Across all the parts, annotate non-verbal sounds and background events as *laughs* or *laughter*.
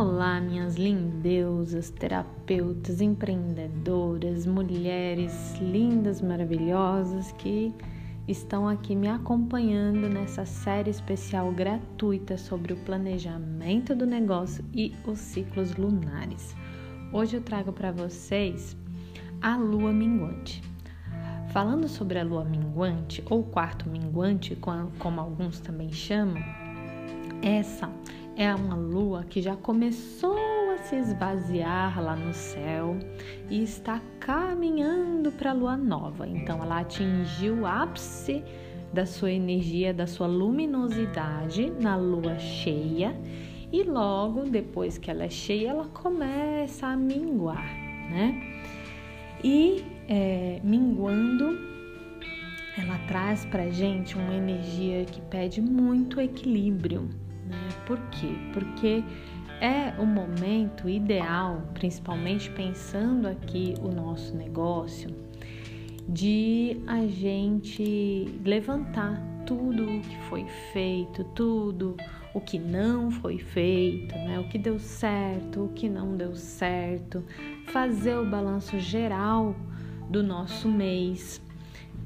Olá, minhas lindeusas, terapeutas, empreendedoras, mulheres lindas, maravilhosas que estão aqui me acompanhando nessa série especial gratuita sobre o planejamento do negócio e os ciclos lunares. Hoje eu trago para vocês a lua minguante. Falando sobre a lua minguante ou quarto minguante, como alguns também chamam, essa é uma lua que já começou a se esvaziar lá no céu e está caminhando para a lua nova. Então ela atingiu o ápice da sua energia, da sua luminosidade na lua cheia e logo depois que ela é cheia, ela começa a minguar, né? E é, minguando, ela traz para gente uma energia que pede muito equilíbrio né? Por quê? Porque é o momento ideal, principalmente pensando aqui o nosso negócio, de a gente levantar tudo o que foi feito, tudo o que não foi feito, né? O que deu certo, o que não deu certo, fazer o balanço geral do nosso mês.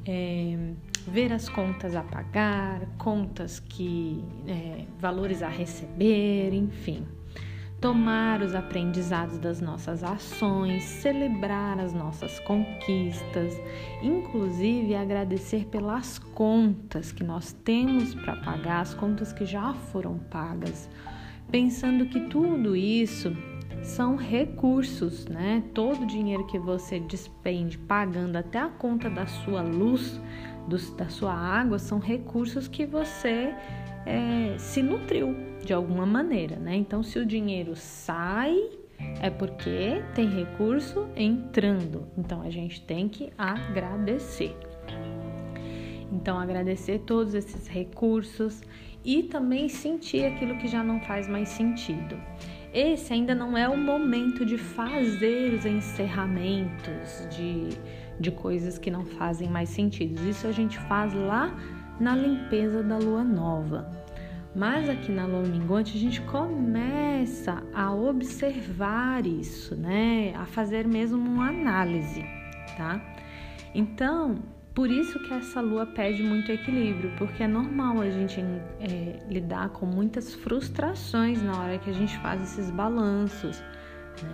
É, ver as contas a pagar, contas que é, valores a receber, enfim. Tomar os aprendizados das nossas ações, celebrar as nossas conquistas, inclusive agradecer pelas contas que nós temos para pagar, as contas que já foram pagas, pensando que tudo isso são recursos, né? Todo o dinheiro que você despende pagando até a conta da sua luz da sua água são recursos que você é, se nutriu de alguma maneira, né? Então, se o dinheiro sai, é porque tem recurso entrando. Então, a gente tem que agradecer. Então, agradecer todos esses recursos e também sentir aquilo que já não faz mais sentido. Esse ainda não é o momento de fazer os encerramentos, de de coisas que não fazem mais sentido. Isso a gente faz lá na limpeza da lua nova. Mas aqui na lua minguante a gente começa a observar isso, né? A fazer mesmo uma análise, tá? Então, por isso que essa lua pede muito equilíbrio, porque é normal a gente é, lidar com muitas frustrações na hora que a gente faz esses balanços,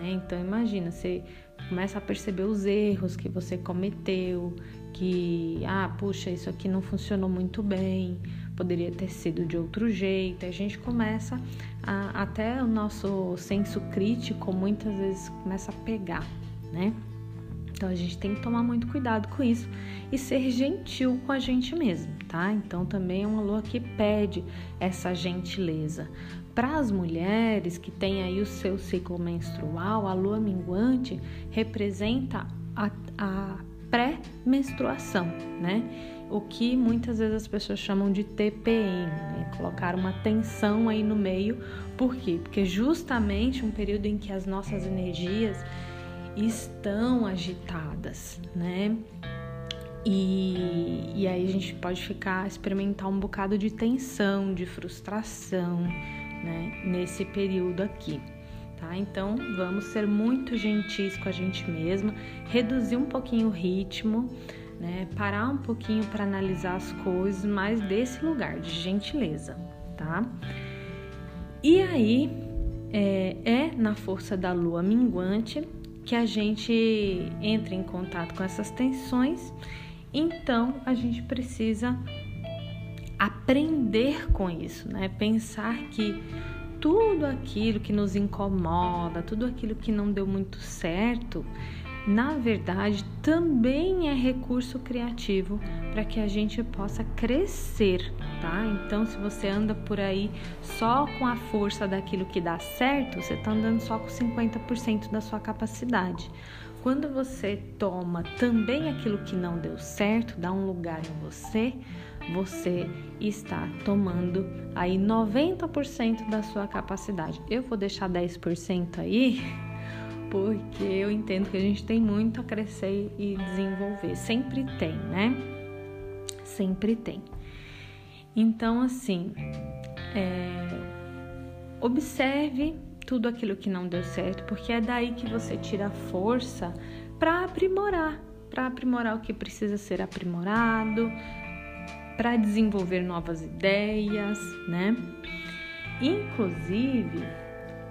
né? Então, imagina, você começa a perceber os erros que você cometeu, que, ah, puxa, isso aqui não funcionou muito bem, poderia ter sido de outro jeito. A gente começa a, até o nosso senso crítico muitas vezes começa a pegar, né? Então a gente tem que tomar muito cuidado com isso e ser gentil com a gente mesmo, tá? Então também é uma lua que pede essa gentileza. Para as mulheres que têm aí o seu ciclo menstrual, a lua minguante representa a, a pré-menstruação, né? O que muitas vezes as pessoas chamam de TPM, né? Colocar uma tensão aí no meio, por quê? Porque justamente um período em que as nossas energias estão agitadas, né? E, e aí a gente pode ficar, experimentar um bocado de tensão, de frustração, né, nesse período aqui. Tá? Então, vamos ser muito gentis com a gente mesma, reduzir um pouquinho o ritmo, né, parar um pouquinho para analisar as coisas, mas desse lugar de gentileza, tá? E aí é, é na força da lua minguante que a gente entra em contato com essas tensões, então a gente precisa aprender com isso, né? Pensar que tudo aquilo que nos incomoda, tudo aquilo que não deu muito certo, na verdade também é recurso criativo para que a gente possa crescer, tá? Então, se você anda por aí só com a força daquilo que dá certo, você está andando só com 50% da sua capacidade. Quando você toma também aquilo que não deu certo, dá um lugar em você, você está tomando aí 90% da sua capacidade. Eu vou deixar 10% aí porque eu entendo que a gente tem muito a crescer e desenvolver. Sempre tem, né? Sempre tem. Então, assim, é, observe tudo aquilo que não deu certo, porque é daí que você tira força para aprimorar, para aprimorar o que precisa ser aprimorado, para desenvolver novas ideias, né? Inclusive,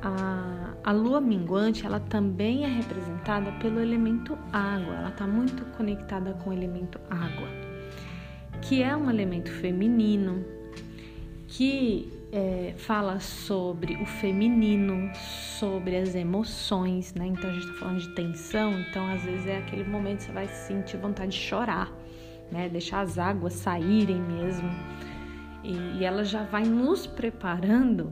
a, a lua minguante ela também é representada pelo elemento água, ela está muito conectada com o elemento água, que é um elemento feminino que é, fala sobre o feminino, sobre as emoções, né? Então a gente está falando de tensão, então às vezes é aquele momento que você vai sentir vontade de chorar, né? Deixar as águas saírem mesmo. E, e ela já vai nos preparando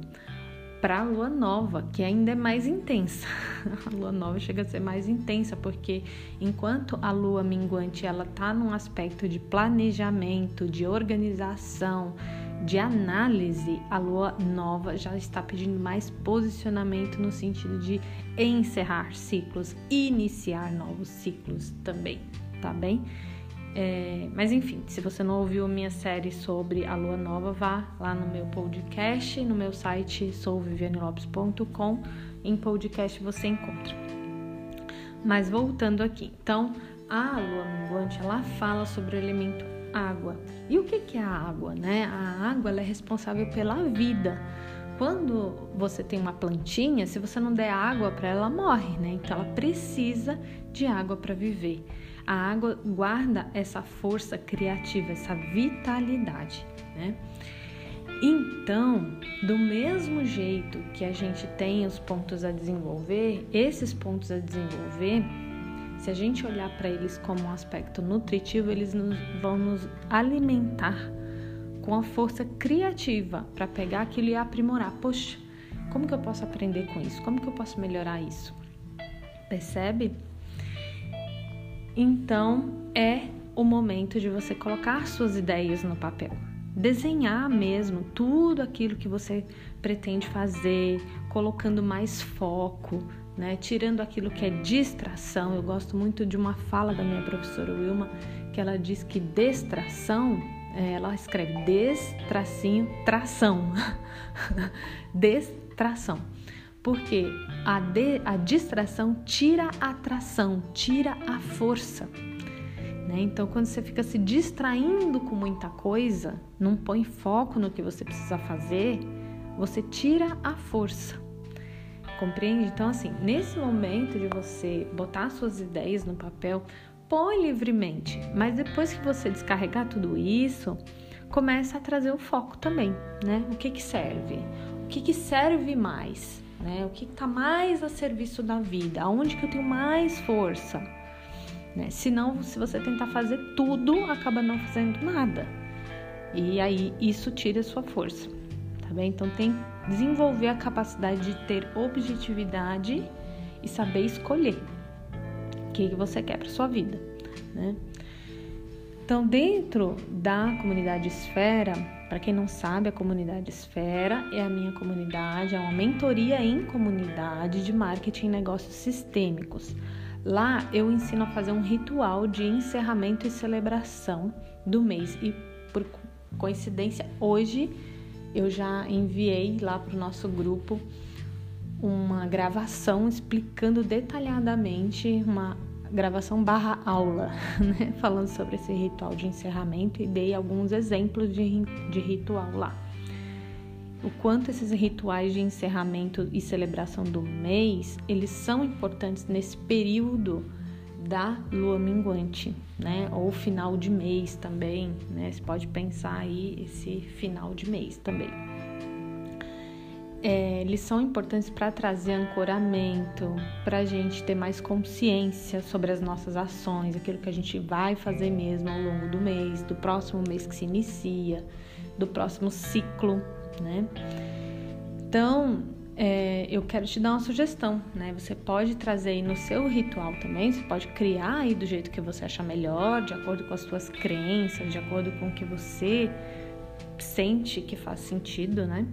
para a lua nova, que ainda é mais intensa. *laughs* A lua nova chega a ser mais intensa porque enquanto a lua minguante ela tá num aspecto de planejamento, de organização, de análise, a lua nova já está pedindo mais posicionamento no sentido de encerrar ciclos, iniciar novos ciclos também, tá bem? É, mas enfim, se você não ouviu minha série sobre a lua nova, vá lá no meu podcast, no meu site souvivianelopes.com. Em podcast você encontra. Mas voltando aqui, então a lua minguante ela fala sobre o elemento água. E o que, que é a água? Né? A água é responsável pela vida. Quando você tem uma plantinha, se você não der água para ela, morre, né? Então ela precisa de água para viver. A água guarda essa força criativa, essa vitalidade, né? Então, do mesmo jeito que a gente tem os pontos a desenvolver, esses pontos a desenvolver, se a gente olhar para eles como um aspecto nutritivo, eles nos, vão nos alimentar com a força criativa para pegar aquilo e aprimorar. Poxa, como que eu posso aprender com isso? Como que eu posso melhorar isso? Percebe? Então é o momento de você colocar suas ideias no papel. Desenhar mesmo tudo aquilo que você pretende fazer, colocando mais foco, né? tirando aquilo que é distração. Eu gosto muito de uma fala da minha professora Wilma, que ela diz que distração, é, ela escreve destracinho, tração. *laughs* distração porque a, de, a distração tira a atração, tira a força. Né? Então, quando você fica se distraindo com muita coisa, não põe foco no que você precisa fazer, você tira a força. Compreende? Então, assim, nesse momento de você botar suas ideias no papel, põe livremente, mas depois que você descarregar tudo isso, começa a trazer o foco também, né? O que que serve? O que que serve mais? Né? O que está mais a serviço da vida? Aonde que eu tenho mais força? Né? Senão, se você tentar fazer tudo, acaba não fazendo nada. E aí isso tira a sua força, tá bem? Então tem desenvolver a capacidade de ter objetividade e saber escolher o que, que você quer para sua vida, né? Então, dentro da comunidade Esfera, para quem não sabe, a comunidade Esfera é a minha comunidade, é uma mentoria em comunidade de marketing e negócios sistêmicos. Lá eu ensino a fazer um ritual de encerramento e celebração do mês e por coincidência hoje eu já enviei lá para o nosso grupo uma gravação explicando detalhadamente uma gravação barra aula, *laughs* né? Falando sobre esse ritual de encerramento e dei alguns exemplos de, de ritual lá. O quanto esses rituais de encerramento e celebração do mês, eles são importantes nesse período da lua minguante, né? Ou final de mês também, né? Você pode pensar aí esse final de mês também é, eles são importantes para trazer ancoramento, para a gente ter mais consciência sobre as nossas ações, aquilo que a gente vai fazer mesmo ao longo do mês, do próximo mês que se inicia, do próximo ciclo, né? Então, é, eu quero te dar uma sugestão, né? Você pode trazer aí no seu ritual também, você pode criar aí do jeito que você achar melhor, de acordo com as suas crenças, de acordo com o que você sente que faz sentido, né?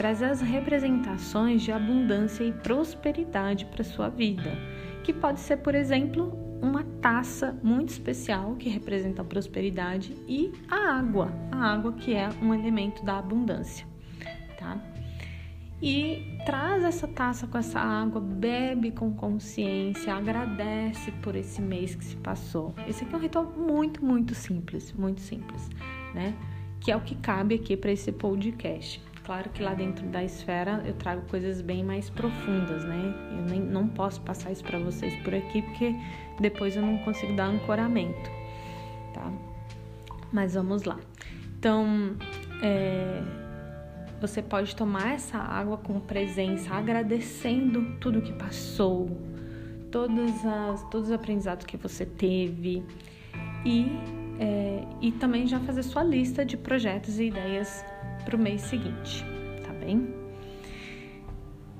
Traz as representações de abundância e prosperidade para sua vida, que pode ser, por exemplo, uma taça muito especial que representa a prosperidade e a água, a água que é um elemento da abundância, tá? e traz essa taça com essa água, bebe com consciência, agradece por esse mês que se passou. Esse aqui é um ritual muito, muito simples, muito simples, né? Que é o que cabe aqui para esse podcast. Claro que lá dentro da esfera eu trago coisas bem mais profundas, né? Eu nem, não posso passar isso para vocês por aqui porque depois eu não consigo dar ancoramento, tá? Mas vamos lá. Então, é, você pode tomar essa água com presença, agradecendo tudo que passou, todos, as, todos os aprendizados que você teve e, é, e também já fazer sua lista de projetos e ideias para o mês seguinte, tá bem?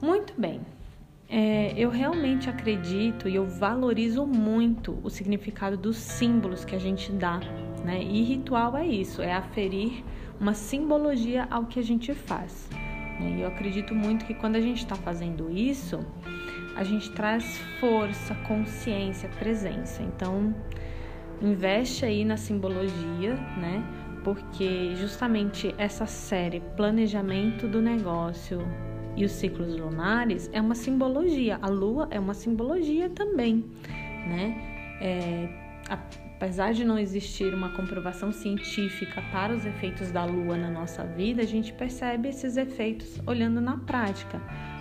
Muito bem. É, eu realmente acredito e eu valorizo muito o significado dos símbolos que a gente dá, né? E ritual é isso, é aferir uma simbologia ao que a gente faz. Né? E eu acredito muito que quando a gente está fazendo isso, a gente traz força, consciência, presença. Então, investe aí na simbologia, né? Porque justamente essa série Planejamento do Negócio e os ciclos lunares é uma simbologia. A lua é uma simbologia também, né? É, apesar de não existir uma comprovação científica para os efeitos da lua na nossa vida, a gente percebe esses efeitos olhando na prática.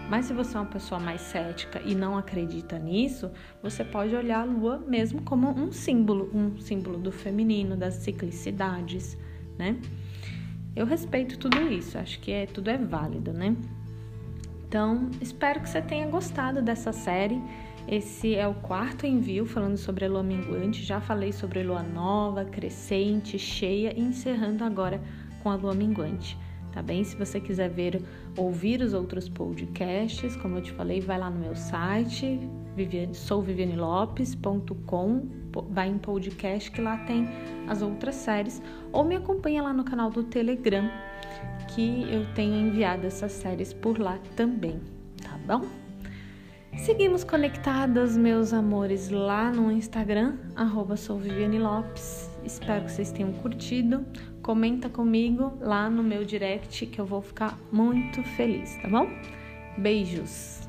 Mas se você é uma pessoa mais cética e não acredita nisso, você pode olhar a lua mesmo como um símbolo, um símbolo do feminino, das ciclicidades, né? Eu respeito tudo isso, acho que é, tudo é válido, né? Então, espero que você tenha gostado dessa série. Esse é o quarto envio falando sobre a lua minguante. Já falei sobre a lua nova, crescente, cheia e encerrando agora com a lua minguante. Tá bem? Se você quiser ver, ouvir os outros podcasts, como eu te falei, vai lá no meu site, souvivianelopes.com, vai em podcast que lá tem as outras séries, ou me acompanha lá no canal do Telegram, que eu tenho enviado essas séries por lá também, tá bom? Seguimos conectadas, meus amores, lá no Instagram, arroba. Espero que vocês tenham curtido. Comenta comigo lá no meu direct que eu vou ficar muito feliz, tá bom? Beijos!